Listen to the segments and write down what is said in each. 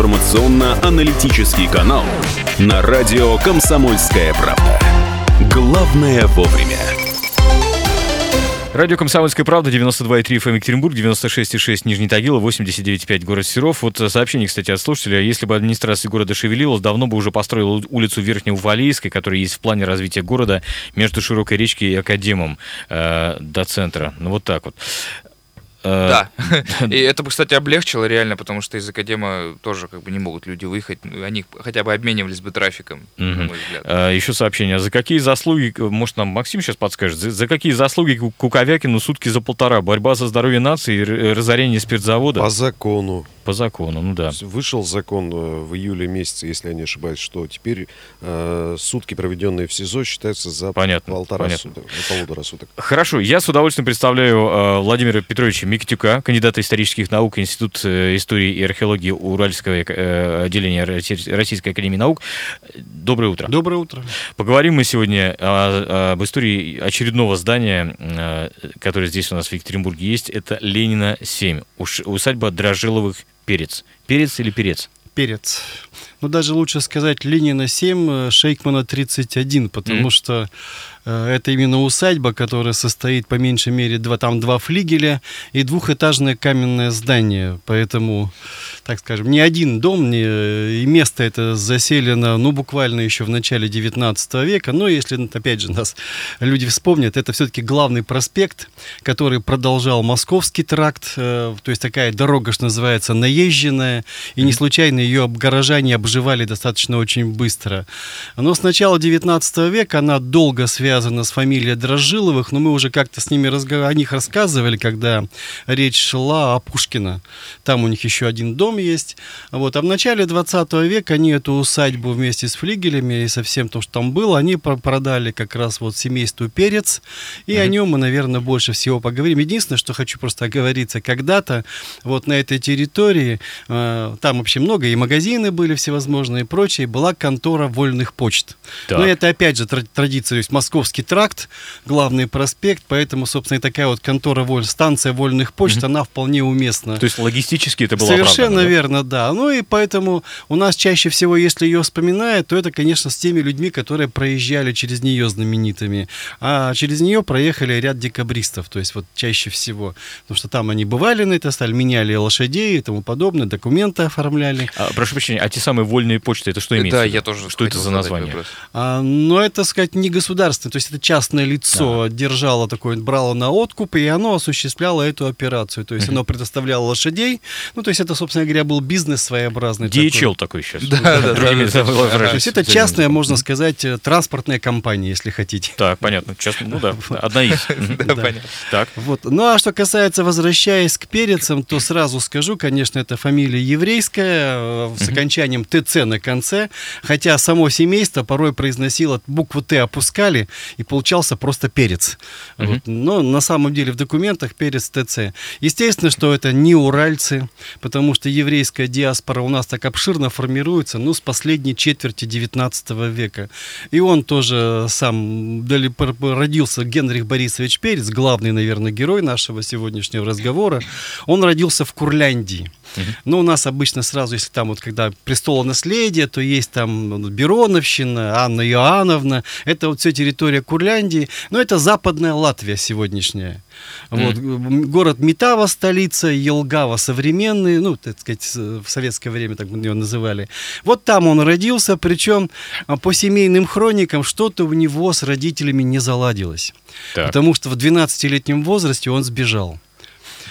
информационно-аналитический канал на радио «Комсомольская правда». Главное вовремя. Радио «Комсомольская правда», 92,3 FM Екатеринбург, 96,6 Нижний Тагил, 89,5 город Серов. Вот сообщение, кстати, от слушателя. Если бы администрация города шевелилась, давно бы уже построила улицу Верхнеуфалейской, которая есть в плане развития города между Широкой речкой и Академом э, до центра. Ну, вот так вот. Да. И это бы, кстати, облегчило реально, потому что из Академа тоже как бы не могут люди выехать. Они хотя бы обменивались бы трафиком, на мой взгляд. А, Еще сообщение. За какие заслуги, может, нам Максим сейчас подскажет, за, какие заслуги Ку- Куковякину сутки за полтора? Борьба за здоровье нации, р- разорение спиртзавода? По закону. По закону, ну да. Вышел закон э, в июле месяце, если я не ошибаюсь, что теперь э, сутки, проведенные в СИЗО, считаются за Понятно, полтора понятно. суток, за полутора суток. Хорошо, я с удовольствием представляю э, Владимира Петровича Микитюка, кандидата исторических наук, Институт э, истории и археологии Уральского э, отделения Росси- Российской академии наук. Доброе утро. Доброе утро. Поговорим мы сегодня о- об истории очередного здания, э, которое здесь у нас в Екатеринбурге есть. Это Ленина 7, уш- усадьба Дрожжиловых Перец. Перец или перец? Перец. Ну, даже лучше сказать Ленина 7, э, Шейкмана 31, потому Мгм. что э, это именно усадьба, которая состоит по меньшей мере два, там два флигеля и двухэтажное каменное здание. Поэтому, так скажем, ни один дом не, и место это заселено, ну, буквально еще в начале 19 века. Но если, опять же, нас люди вспомнят, это все-таки главный проспект, который продолжал Московский тракт, э, то есть такая дорога, что называется, наезженная, и не случайно ее горожане обживали достаточно очень быстро. Но с начала 19 века она долго связана с фамилией Дрожжиловых, но мы уже как-то с ними разго- о них рассказывали, когда речь шла о Пушкина. Там у них еще один дом есть. Вот. А в начале 20 века они эту усадьбу вместе с флигелями и со всем то, что там было, они про- продали как раз вот семейству Перец. И о нем мы, наверное, больше всего поговорим. Единственное, что хочу просто оговориться, когда-то вот на этой территории, э, там вообще много, и магазины были всевозможные и прочее, была контора вольных почт. Так. Но это опять же тра- традиция, то есть Московский тракт, главный проспект, поэтому, собственно, и такая вот контора воль, станция вольных почт, она вполне уместна. То есть логистически это было Совершенно оправдано, да? верно, да. Ну и поэтому у нас чаще всего, если ее вспоминают, то это, конечно, с теми людьми, которые проезжали через нее знаменитыми. А через нее проехали ряд декабристов, то есть вот чаще всего. Потому что там они бывали на этой стали, меняли лошадей и тому подобное, документы оформляли. А, прошу прощения, а те самые вольные почты, это что имеется? Да, я тоже Что это за название? А, но это, сказать, не государственное, то есть это частное лицо держало такое, брало на откуп, и оно осуществляло эту операцию. То есть оно предоставляло лошадей. Ну, то есть это, собственно говоря, был бизнес своеобразный. такой. DHL такой сейчас. Да, да, да. То есть это частная, можно сказать, э, транспортная компания, если хотите. Так, понятно. Сейчас, ну да, одна из. Да, понятно. Так. Вот. Ну а что касается, возвращаясь к перецам, то сразу скажу, конечно, это фамилия еврейская, э, с окончанием ТЦ на конце, хотя само семейство порой произносило, букву Т опускали, и получался просто перец. Вот. Но на самом деле в документах перец ТЦ. Естественно, что это не уральцы, потому что еврейская диаспора у нас так обширно формируется, ну, с последней четверти 19 века. И он тоже сам родился Генрих Борисович Перец, главный, наверное, герой нашего сегодняшнего разговора. Он родился в Курляндии. Но у нас обычно сразу, если там вот когда престолонаследие, то есть там ну, Бероновщина, Анна Иоанновна. Это вот все территория Курляндии. Но это западная Латвия сегодняшняя. Вот, м, город Метава, столица, Елгава современный, ну, так сказать, в советское время так ее называли. Вот там он родился, причем а, по семейным хроникам что-то у него с родителями не заладилось. Так. Потому что в 12-летнем возрасте он сбежал.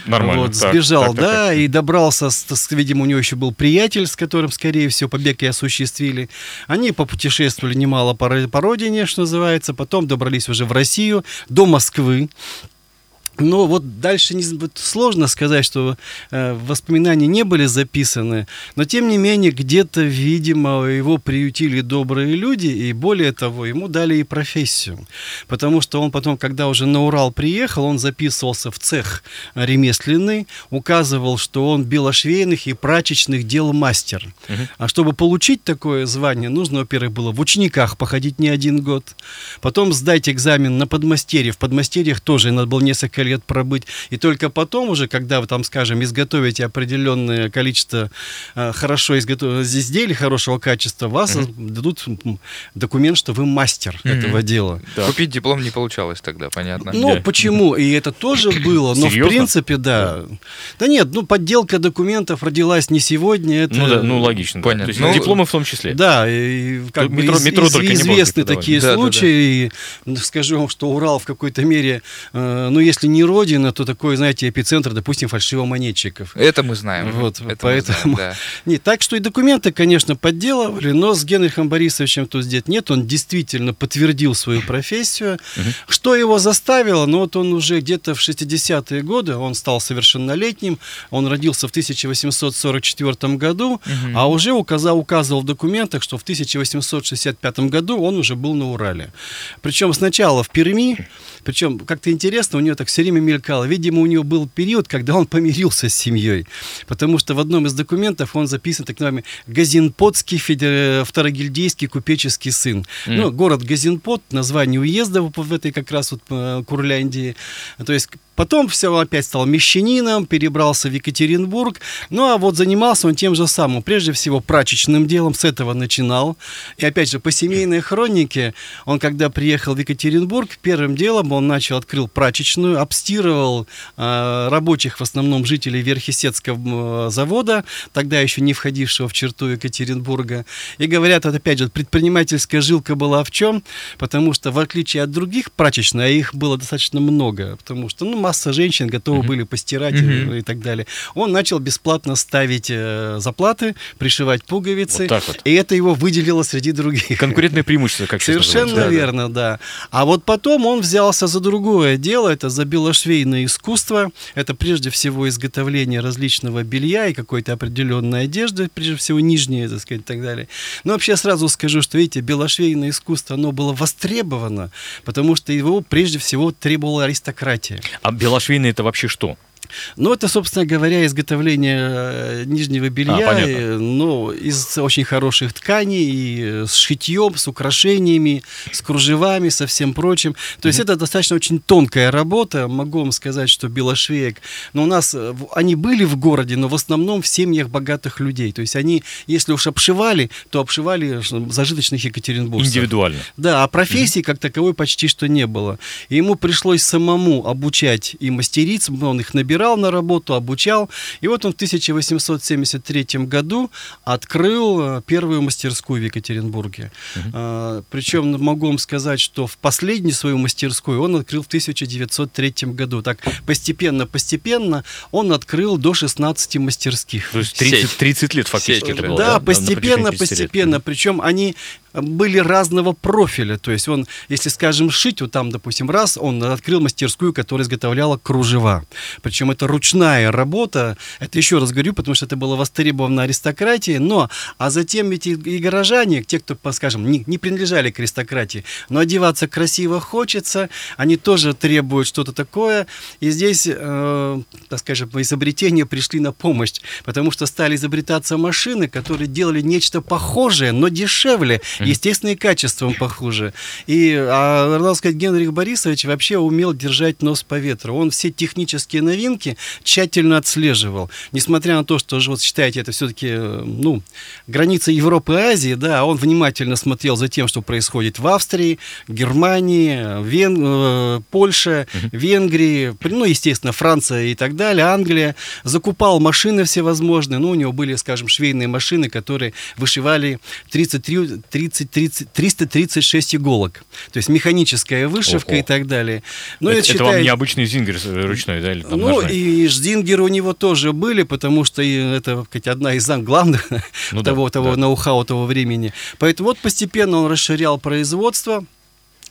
Нормально. Вот, Так, сбежал, так, так, да, так. и добрался, с, видимо, у него еще был приятель, с которым, скорее всего, побег и осуществили. Они попутешествовали немало по, по родине, что называется, потом добрались уже в Россию, до Москвы. Но вот дальше не, сложно сказать, что э, воспоминания не были записаны, но тем не менее где-то, видимо, его приютили добрые люди, и более того, ему дали и профессию. Потому что он потом, когда уже на Урал приехал, он записывался в цех ремесленный, указывал, что он белошвейных и прачечных дел мастер. А чтобы получить такое звание, нужно, во-первых, было в учениках походить не один год, потом сдать экзамен на подмастерье. В подмастерьях тоже надо было несколько лет пробыть. И только потом уже, когда вы там, скажем, изготовите определенное количество э, хорошо изготовленных изделий хорошего качества, вас mm-hmm. дадут документ, что вы мастер mm-hmm. этого дела. Да. Купить диплом не получалось тогда, понятно. Ну, да. почему? И это тоже было, но Серьезно? в принципе, да. Да нет, ну, подделка документов родилась не сегодня. Это... Ну, да, ну, логично. Понятно. То есть ну, дипломы в том числе. Да, и как метро, бы из, метро из, только известны такие да, случаи. Да, да. И скажу вам, что Урал в какой-то мере, э, ну, если не родина, то такой, знаете, эпицентр, допустим, фальшивомонетчиков. Это мы знаем. Вот, это поэтому... Знаем, да. Не, так что и документы, конечно, подделывали, но с Генрихом Борисовичем тут здесь нет. Он действительно подтвердил свою профессию. Что его заставило? Ну, вот он уже где-то в 60-е годы, он стал совершеннолетним, он родился в 1844 году, а уже указал, указывал в документах, что в 1865 году он уже был на Урале. Причем сначала в Перми, причем как-то интересно, у него так все время мелькало. Видимо, у него был период, когда он помирился с семьей, потому что в одном из документов он записан так называемый Газинпотский федер... второгильдейский купеческий сын. Mm. Ну, город Газинпот, название уезда в этой как раз вот э, Курляндии. То есть Потом все опять стал мещанином, перебрался в Екатеринбург. Ну а вот занимался он тем же самым. Прежде всего прачечным делом, с этого начинал. И опять же, по семейной хронике, он когда приехал в Екатеринбург, первым делом он начал, открыл прачечную, обстирывал э, рабочих, в основном жителей Верхесецкого э, завода, тогда еще не входившего в черту Екатеринбурга. И говорят, вот опять же, предпринимательская жилка была в чем? Потому что в отличие от других прачечных, а их было достаточно много, потому что, ну, масса женщин готовы mm-hmm. были постирать mm-hmm. и, и так далее. Он начал бесплатно ставить э, заплаты, пришивать пуговицы, вот вот. и это его выделило среди других. Конкурентное преимущество, как Совершенно да, верно, да. да. А вот потом он взялся за другое дело, это за белошвейное искусство, это прежде всего изготовление различного белья и какой-то определенной одежды, прежде всего нижние, так сказать, и так далее. Но вообще сразу скажу, что, видите, белошвейное искусство, оно было востребовано, потому что его прежде всего требовала аристократия. А белошвейный это вообще что? Ну, это, собственно говоря, изготовление э, нижнего белья, а, э, ну, из очень хороших тканей, и э, с шитьем, с украшениями, с кружевами, со всем прочим. То есть mm-hmm. это достаточно очень тонкая работа. Могу вам сказать, что белошвеек, но у нас они были в городе, но в основном в семьях богатых людей. То есть они, если уж обшивали, то обшивали зажиточных екатеринбургцев. Индивидуально. Да, а профессии mm-hmm. как таковой почти что не было. И ему пришлось самому обучать и мастериц, он их набирал, набирал на работу, обучал. И вот он в 1873 году открыл э, первую мастерскую в Екатеринбурге. Угу. А, причем могу вам сказать, что в последнюю свою мастерскую он открыл в 1903 году. Так постепенно-постепенно он открыл до 16 мастерских. То есть 30, 30 лет фактически. Сеть, это было, да, постепенно-постепенно. Причем они были разного профиля. То есть он, если, скажем, шить, вот там, допустим, раз, он открыл мастерскую, которая изготовляла кружева. Причем это ручная работа. Это еще раз говорю, потому что это было востребовано аристократией. Но, а затем эти и горожане, те, кто, скажем, не, не принадлежали к аристократии, но одеваться красиво хочется, они тоже требуют что-то такое. И здесь, э, так скажем, изобретения пришли на помощь, потому что стали изобретаться машины, которые делали нечто похожее, но дешевле естественные качеством похуже. И, а, надо сказать, Генрих Борисович вообще умел держать нос по ветру. Он все технические новинки тщательно отслеживал. Несмотря на то, что, вот считаете, это все-таки, ну, граница Европы и Азии, да, он внимательно смотрел за тем, что происходит в Австрии, Германии, Вен... Э, Польше, Венгрии, ну, естественно, Франция и так далее, Англия. Закупал машины всевозможные, ну, у него были, скажем, швейные машины, которые вышивали 33, 30 30, 30, 336 иголок. То есть механическая вышивка Ого. и так далее. Ну, это, это, это вам необычный зингер ручной, да? Или там ну, ножной? и зингеры у него тоже были, потому что это сказать, одна из главных ну, того, да, того да. ноу-хау того времени. Поэтому вот постепенно он расширял производство.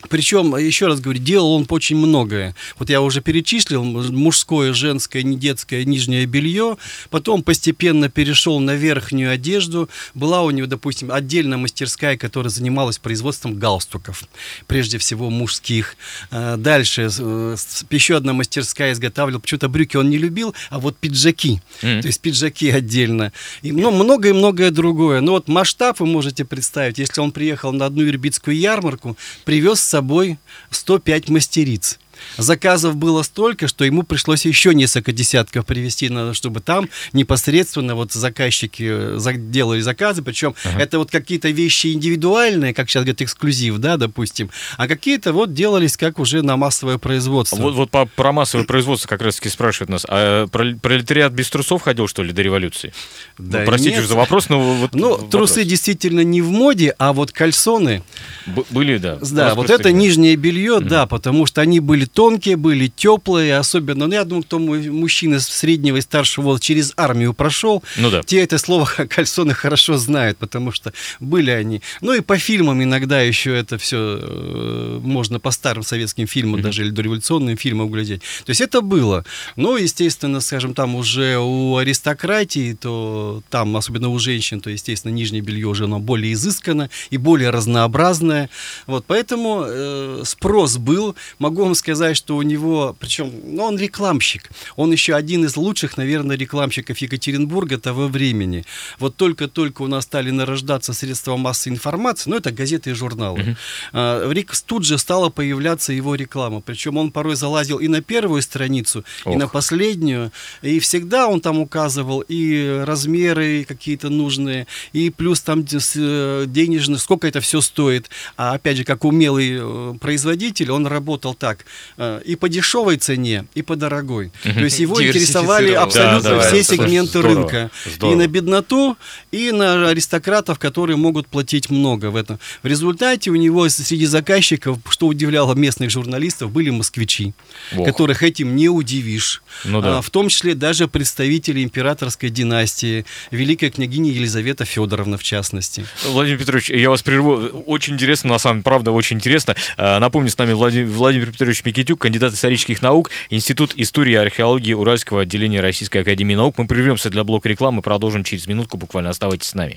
Причем, еще раз говорю, делал он очень многое. Вот я уже перечислил мужское, женское, не детское, нижнее белье. Потом постепенно перешел на верхнюю одежду. Была у него, допустим, отдельная мастерская, которая занималась производством галстуков. Прежде всего мужских. А, дальше э, еще одна мастерская изготавливала. Почему-то брюки он не любил, а вот пиджаки. Mm-hmm. То есть пиджаки отдельно. И ну, многое-многое другое. Но вот масштаб вы можете представить. Если он приехал на одну ирбитскую ярмарку, привез с собой 105 мастериц. Заказов было столько, что ему пришлось еще несколько десятков привезти, чтобы там непосредственно вот заказчики э, делали заказы, причем ага. это вот какие-то вещи индивидуальные, как сейчас говорят, эксклюзив, да, допустим, а какие-то вот делались как уже на массовое производство. Вот, вот по, про массовое производство как раз-таки спрашивают нас, а пролетариат без трусов ходил, что ли, до революции? Да ну, простите нет. за вопрос, но вот Ну, вопрос. трусы действительно не в моде, а вот кальсоны... Б- были, да. Да, вот это нижнее белье, mm-hmm. да, потому что они были тонкие, были теплые, особенно, ну, я думаю, кто мужчина среднего и старшего возраста через армию прошел, ну, да. те это слово кальсоны хорошо знают, потому что были они. Ну и по фильмам иногда еще это все э, можно по старым советским фильмам, mm-hmm. даже или дореволюционным фильмам глядеть. То есть это было. Ну, естественно, скажем, там уже у аристократии, то там, особенно у женщин, то, естественно, нижнее белье уже оно более изысканно и более разнообразное. Вот, поэтому э, спрос был. Могу вам сказать, что у него, причем, ну, он рекламщик. Он еще один из лучших, наверное, рекламщиков Екатеринбурга того времени. Вот только-только у нас стали нарождаться средства массовой информации, ну, это газеты и журналы. Uh-huh. А, тут же стала появляться его реклама. Причем он порой залазил и на первую страницу, Ох. и на последнюю. И всегда он там указывал и размеры какие-то нужные, и плюс там э, денежно, сколько это все стоит. А опять же, как умелый э, производитель, он работал так. Э, и по дешевой цене, и по дорогой. То есть его интересовали абсолютно да, все сегменты здорово, рынка. Здорово. И на бедноту, и на аристократов, которые могут платить много в этом. В результате у него среди заказчиков, что удивляло местных журналистов, были москвичи, Ох. которых этим не удивишь. Ну, да. а, в том числе даже представители императорской династии, великая княгиня Елизавета Федоровна в частности. Владимир Петрович, я вас прерву. Очень интересно, на самом деле, правда, очень интересно. А, напомню, с нами Владимир, Владимир Петрович Микитюк, кандидат исторических наук, Институт истории и археологии Уральского отделения Российской Академии Наук. Мы прервемся для блока рекламы, продолжим через минутку, буквально оставайтесь с нами.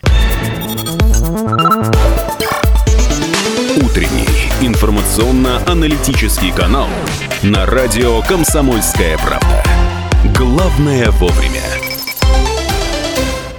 Утренний информационно-аналитический канал на радио «Комсомольская правда». Главное вовремя.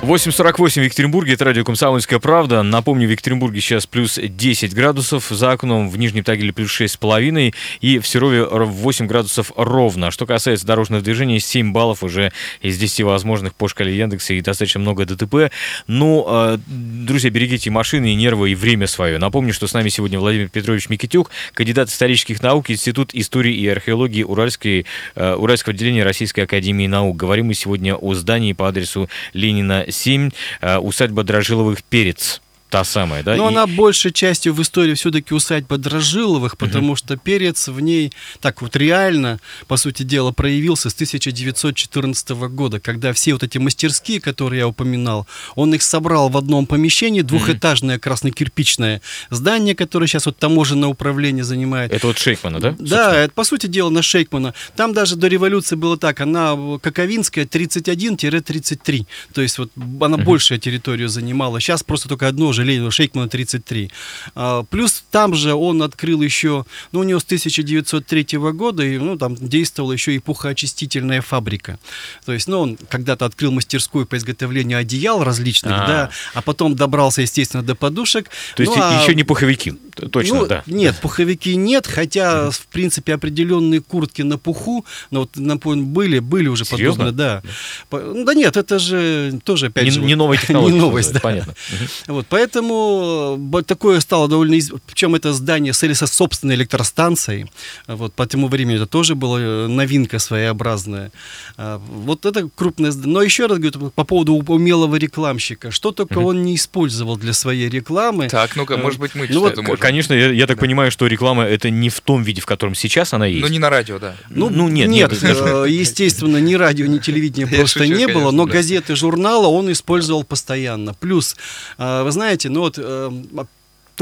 8.48 в Екатеринбурге, это радио «Комсомольская правда». Напомню, в Екатеринбурге сейчас плюс 10 градусов, за окном в Нижнем Тагиле плюс 6,5 и в Серове 8 градусов ровно. Что касается дорожного движения, 7 баллов уже из 10 возможных по шкале Яндекса и достаточно много ДТП. Ну, э, друзья, берегите машины, и нервы, и время свое. Напомню, что с нами сегодня Владимир Петрович Микитюк, кандидат исторических наук, Институт истории и археологии Уральской, э, Уральского отделения Российской Академии Наук. Говорим мы сегодня о здании по адресу Ленина 7, э, усадьба Дрожиловых Перец та самая, да? Но и... она большей частью в истории все-таки усадьба Дрожжиловых, потому uh-huh. что перец в ней так вот реально, по сути дела, проявился с 1914 года, когда все вот эти мастерские, которые я упоминал, он их собрал в одном помещении, двухэтажное uh-huh. красно-кирпичное здание, которое сейчас вот таможенное управление занимает. Это вот Шейкмана, да? Да, это по сути дела на Шейкмана. Там даже до революции было так, она Коковинская 31-33, то есть вот она uh-huh. большая территорию занимала. Сейчас просто только одно же Ленина Шейкмана 33. А, плюс там же он открыл еще, ну, у него с 1903 года, и, ну, там действовала еще и пухоочистительная фабрика. То есть, ну, он когда-то открыл мастерскую по изготовлению одеял различных, А-а-а. да, а потом добрался, естественно, до подушек. То есть, ну, а... еще не пуховики, точно, ну, да. Нет, пуховики нет, хотя, в принципе, определенные куртки на пуху, но вот, напомню, были, были уже Серьезно? подобные, да. Да нет, это же тоже, опять не, же... Не новая технология. не новость, да. Понятно. Вот, поэтому э, такое стало довольно... Из... Причем это здание с со собственной электростанцией. Вот, по тому времени это тоже была э, новинка своеобразная. А, вот это крупное здание. Но еще раз говорю, по поводу умелого рекламщика. Что только mm-hmm. он не использовал для своей рекламы. Так, ну-ка, может быть, мы ну, вот, можем. Конечно, я, я так да. понимаю, что реклама это не в том виде, в котором сейчас она есть. Ну, не на радио, да. Ну, ну нет. Нет, нет э, естественно, ни радио, ни телевидения просто не было, но газеты, журналы он использовал постоянно. Плюс, вы знаете, ну вот э,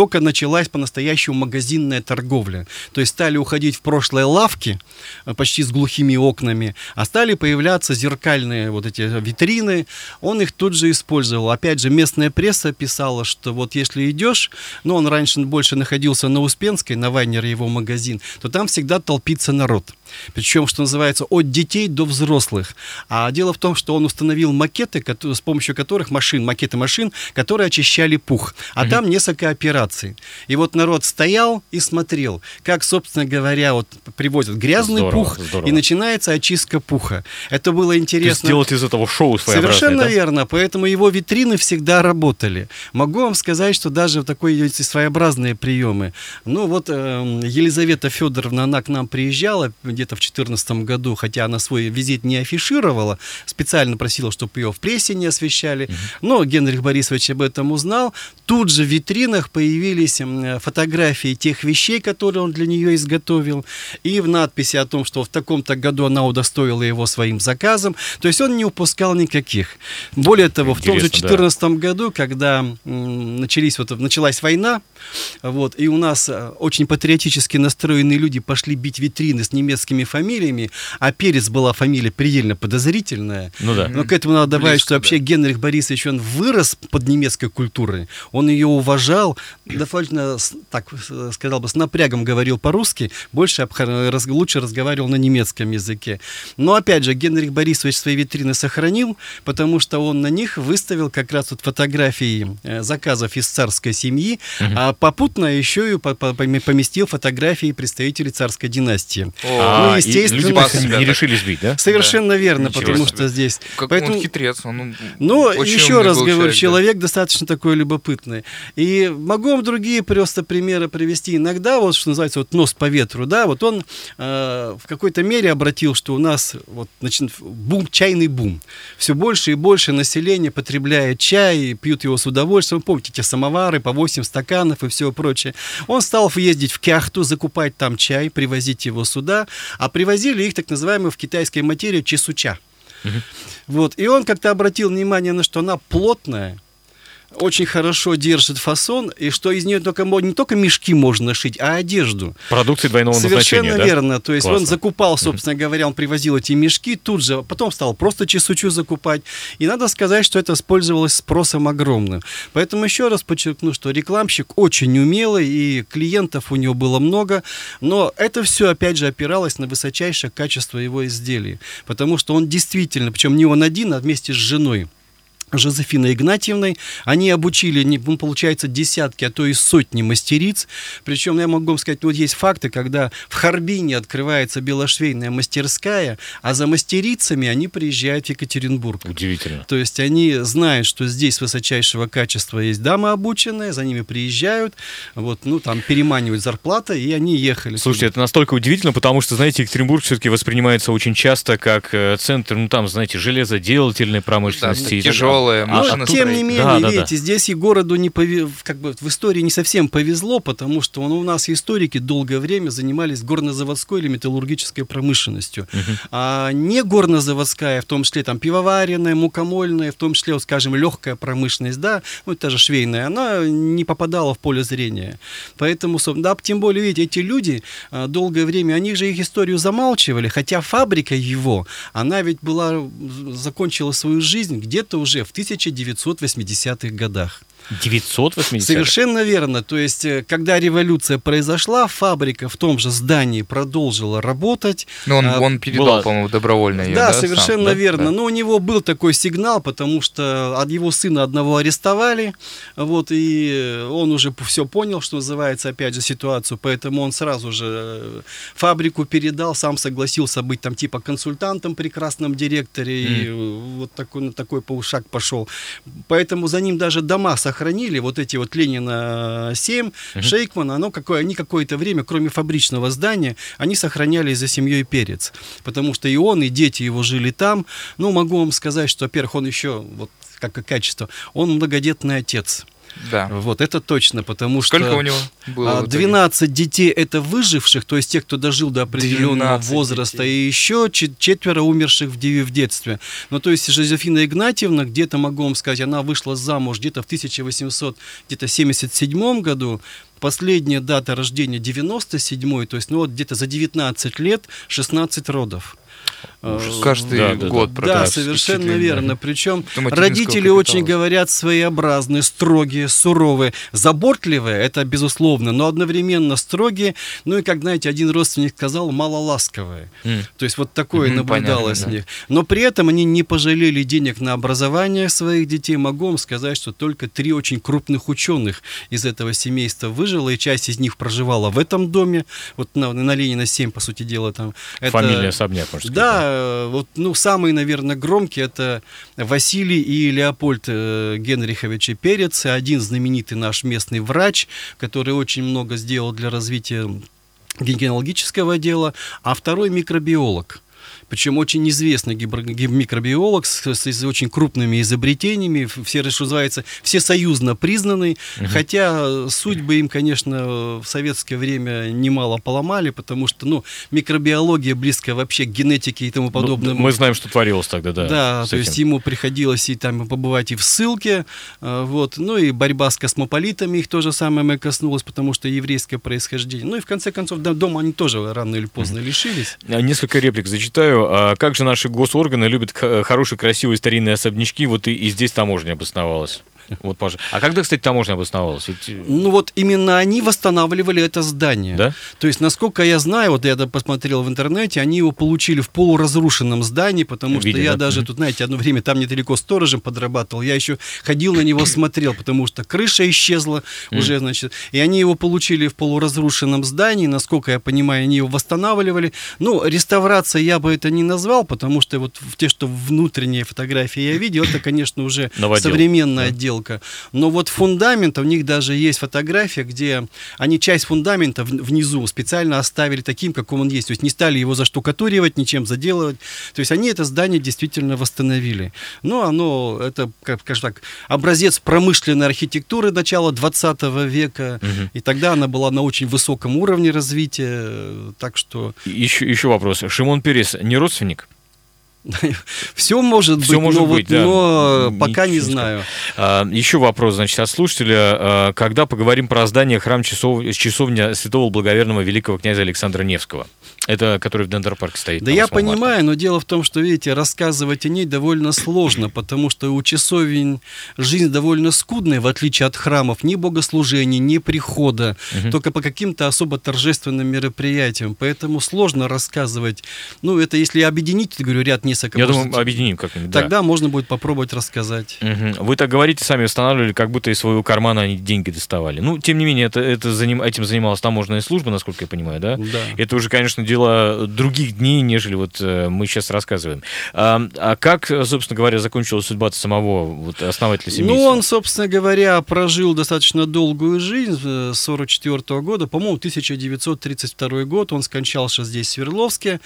только началась по-настоящему магазинная торговля. То есть стали уходить в прошлые лавки, э, почти с глухими окнами, а стали появляться зеркальные вот эти витрины. Он их тут же использовал. Опять же, местная пресса писала, что вот если идешь, ну, он раньше больше находился на Успенской, на Вайнере его магазин, то там всегда толпится народ. Причем, что называется, от детей до взрослых. А дело в том, что он установил макеты, с помощью которых машин, макеты машин, которые очищали пух. А угу. там несколько операций. И вот народ стоял и смотрел, как, собственно говоря, вот привозят грязный здорово, пух, здорово. и начинается очистка пуха. Это было интересно. Сделать из этого шоу Совершенно да? верно. Поэтому его витрины всегда работали. Могу вам сказать, что даже в такой эти своеобразные приемы. Ну вот э, Елизавета Федоровна, она к нам приезжала где-то в 2014 году, хотя она свой визит не афишировала, специально просила, чтобы ее в прессе не освещали. Угу. Но Генрих Борисович об этом узнал. Тут же в витринах появились фотографии тех вещей, которые он для нее изготовил, и в надписи о том, что в таком-то году она удостоила его своим заказом. То есть он не упускал никаких. Более того, Интересно, в том же 2014 да. году, когда начались, вот, началась война, вот, и у нас э, очень патриотически настроенные люди пошли бить витрины с немецкими фамилиями, а Перец была фамилия предельно подозрительная. Ну да. Но к этому надо добавить, Близко, что вообще да. Генрих Борисович, он вырос под немецкой культурой, он ее уважал, довольно, так э, сказал бы, с напрягом говорил по-русски, больше лучше разговаривал на немецком языке. Но опять же, Генрих Борисович свои витрины сохранил, потому что он на них выставил как раз вот фотографии э, заказов из царской семьи, угу. а попутно еще и поместил фотографии представителей царской династии. О, ну, естественно, люди не решились бить, да? Совершенно да. верно, Ничего потому себе. что здесь... Как Поэтому... он хитрец, он Ну, еще раз говорю, человек, человек да. достаточно такой любопытный. И могу вам другие просто примеры привести. Иногда, вот что называется, вот нос по ветру, да, вот он э, в какой-то мере обратил, что у нас вот значит, бум, чайный бум. Все больше и больше населения потребляет чай, пьют его с удовольствием. Помните, те самовары по 8 стаканов и все прочее. Он стал ездить в Кяхту, закупать там чай, привозить его сюда, а привозили их так называемую в китайской материи чесуча. Угу. Вот. И он как-то обратил внимание на что она плотная, очень хорошо держит фасон, и что из нее только, не только мешки можно шить, а одежду. Продукции двойного Совершенно назначения, верно. Да? То есть Классно. он закупал, собственно говоря, он привозил эти мешки тут же, потом стал просто чесучу закупать. И надо сказать, что это использовалось спросом огромным. Поэтому еще раз подчеркну, что рекламщик очень умелый, и клиентов у него было много, но это все, опять же, опиралось на высочайшее качество его изделий. Потому что он действительно, причем не он один, а вместе с женой, Жозефиной Игнатьевной. Они обучили, ну, получается, десятки, а то и сотни мастериц. Причем, я могу вам сказать, вот есть факты, когда в Харбине открывается белошвейная мастерская, а за мастерицами они приезжают в Екатеринбург. Удивительно. То есть они знают, что здесь высочайшего качества есть дамы обученные, за ними приезжают, вот, ну, там переманивают зарплата, и они ехали. Слушайте, сюда. это настолько удивительно, потому что, знаете, Екатеринбург все-таки воспринимается очень часто как э, центр, ну, там, знаете, железоделательной промышленности. Да, тяжелый машина. Но, тем не менее, да, видите, да. здесь и городу не пове... как бы в истории не совсем повезло, потому что ну, у нас историки долгое время занимались горнозаводской или металлургической промышленностью. Угу. А не горнозаводская, в том числе там пивоваренная, мукомольная, в том числе, вот, скажем, легкая промышленность, да, ну, та же швейная, она не попадала в поле зрения. Поэтому, да, тем более, видите, эти люди а, долгое время, они же их историю замалчивали, хотя фабрика его, она ведь была, закончила свою жизнь где-то уже в в 1980-х годах. 980 Совершенно верно. То есть, э, когда революция произошла, фабрика в том же здании продолжила работать. Но он, а, он передал, была... по-моему, добровольно ее, да? Да, совершенно сам, верно. Да? Но у него был такой сигнал, потому что от его сына одного арестовали, вот, и он уже все понял, что называется, опять же, ситуацию, поэтому он сразу же э, фабрику передал, сам согласился быть там типа консультантом при красном директоре, mm. и вот такой, такой шаг пошел. Поэтому за ним даже дома сохранились сохранили вот эти вот Ленина 7, угу. Шейкман, оно какое, они какое-то время, кроме фабричного здания, они сохранялись за семьей Перец. Потому что и он, и дети его жили там. Ну, могу вам сказать, что, во-первых, он еще, вот как и качество, он многодетный отец. Да. Вот это точно, потому Сколько что... у него было? 12 детей это выживших, то есть тех, кто дожил до определенного возраста, детей. и еще четверо умерших в, в детстве. Ну, то есть Жозефина Игнатьевна, где-то, могу вам сказать, она вышла замуж где-то в 1877 году, последняя дата рождения 97 то есть ну вот где-то за 19 лет 16 родов. Ужас. Каждый да, год да, да, совершенно верно. Причем родители очень говорят своеобразные, строгие, суровые, заботливые, это безусловно, но одновременно строгие. Ну и, как знаете, один родственник сказал, малоласковые. Mm. То есть вот такое mm-hmm, наблюдалось понятно, с них. Да. Но при этом они не пожалели денег на образование своих детей. Могу вам сказать, что только три очень крупных ученых из этого семейства выжило, и часть из них проживала в этом доме, вот на, на Ленина 7, по сути дела. Там. Это, Фамилия особняк, можно сказать. Да, Э, вот, ну, самые, наверное, громкие это Василий и Леопольд э, Генрихович Перец, один знаменитый наш местный врач, который очень много сделал для развития генеалогического дела, а второй микробиолог причем очень известный микробиолог с, с очень крупными изобретениями, все, что называется, всесоюзно признанный, угу. хотя судьбы им, конечно, в советское время немало поломали, потому что, ну, микробиология близкая вообще к генетике и тому подобное. Ну, мы знаем, что творилось тогда, да. Да, то есть ему приходилось и там побывать и в ссылке, э, вот, ну и борьба с космополитами их тоже самое коснулось, потому что еврейское происхождение. Ну и в конце концов, дома они тоже рано или поздно лишились. Несколько реплик зачитаю. А как же наши госорганы любят хорошие, красивые старинные особнячки, вот и, и здесь таможня обосновалась. Вот, пожалуйста. А когда, кстати, таможня обосновалась? Ведь... Э, ну вот именно они восстанавливали это здание. Да? То есть, насколько я знаю, вот я посмотрел в интернете, они его получили в полуразрушенном здании, потому Виде, что я да? даже тут, знаете, одно время там недалеко сторожем подрабатывал, я еще ходил на него, смотрел, потому что крыша исчезла уже, значит, и они его получили в полуразрушенном здании, насколько я понимаю, они его восстанавливали. Ну, реставрация я бы это не назвал, потому что вот те, что внутренние фотографии я видел, это, конечно, уже Новодел. современный отдел отделка. Но вот фундамент, у них даже есть фотография, где они часть фундамента внизу специально оставили таким, каком он есть. То есть не стали его заштукатуривать, ничем заделывать. То есть они это здание действительно восстановили. Но оно, это, как скажем так, образец промышленной архитектуры начала 20 века. Угу. И тогда она была на очень высоком уровне развития. Так что... Еще, еще вопрос. Шимон Перес не родственник? Все может Все быть, может но, быть, вот, да. но пока не знаю. А, еще вопрос, значит, от слушателя. А, когда поговорим про здание храм часов, часовня святого благоверного великого князя Александра Невского? Это который в Дендер-парке стоит. Да я понимаю, марта. но дело в том, что, видите, рассказывать о ней довольно сложно, потому что у часовень жизнь довольно скудная, в отличие от храмов. Ни богослужений, ни прихода, угу. только по каким-то особо торжественным мероприятиям. Поэтому сложно рассказывать. Ну, это если объединить, говорю, ряд несколько... Я может, думаю, объединим как-нибудь, Тогда да. можно будет попробовать рассказать. Угу. Вы так говорите, сами устанавливали, как будто из своего кармана они деньги доставали. Ну, тем не менее, это, это заним, этим занималась таможенная служба, насколько я понимаю, да? Да. Это уже, конечно, дело других дней, нежели вот э, мы сейчас рассказываем. А, а как, собственно говоря, закончилась судьба самого вот, основателя семейства? Ну, он, собственно говоря, прожил достаточно долгую жизнь с 44 -го года, по-моему, 1932 год, он скончался здесь, в Свердловске.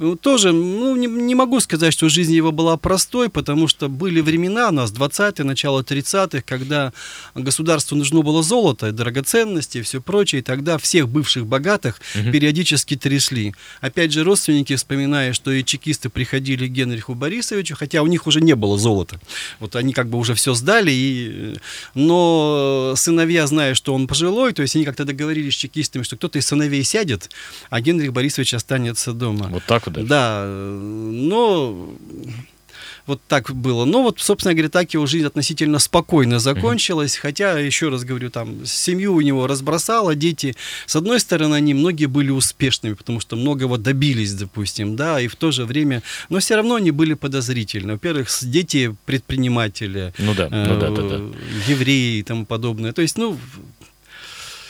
Ну, тоже, ну, не, не могу сказать, что жизнь его была простой, потому что были времена у нас, 20-е, начало 30-х, когда государству нужно было золото, драгоценности и все прочее, и тогда всех бывших богатых угу. периодически трясли. Опять же, родственники, вспоминая, что и чекисты приходили к Генриху Борисовичу, хотя у них уже не было золота. Вот они как бы уже все сдали, и... но сыновья, зная, что он пожилой, то есть они как-то договорились с чекистами, что кто-то из сыновей сядет, а Генрих Борисович останется дома. Вот так вот даже? Да, но вот так было. Но вот, собственно говоря, так его жизнь относительно спокойно закончилась. Mm-hmm. Хотя, еще раз говорю, там семью у него разбросало, дети. С одной стороны, они многие были успешными, потому что многого добились, допустим, да, и в то же время, но все равно они были подозрительны. Во-первых, дети предприниматели, ну да, ну да, да, да. евреи и тому подобное. То есть, ну,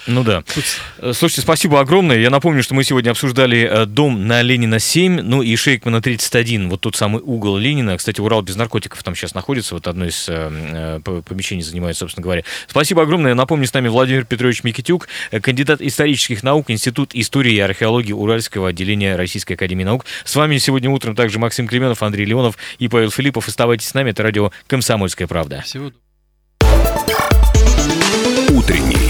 ну да. Тут... Слушайте, спасибо огромное. Я напомню, что мы сегодня обсуждали э, дом на Ленина 7, ну и Шейкмана 31, вот тот самый угол Ленина. Кстати, Урал без наркотиков там сейчас находится, вот одно из э, э помещений занимает, собственно говоря. Спасибо огромное. Напомню, с нами Владимир Петрович Микитюк, э, кандидат исторических наук, Институт истории и археологии Уральского отделения Российской Академии Наук. С вами сегодня утром также Максим Клеменов, Андрей Леонов и Павел Филиппов. Оставайтесь с нами, это радио «Комсомольская правда». Всего Утренний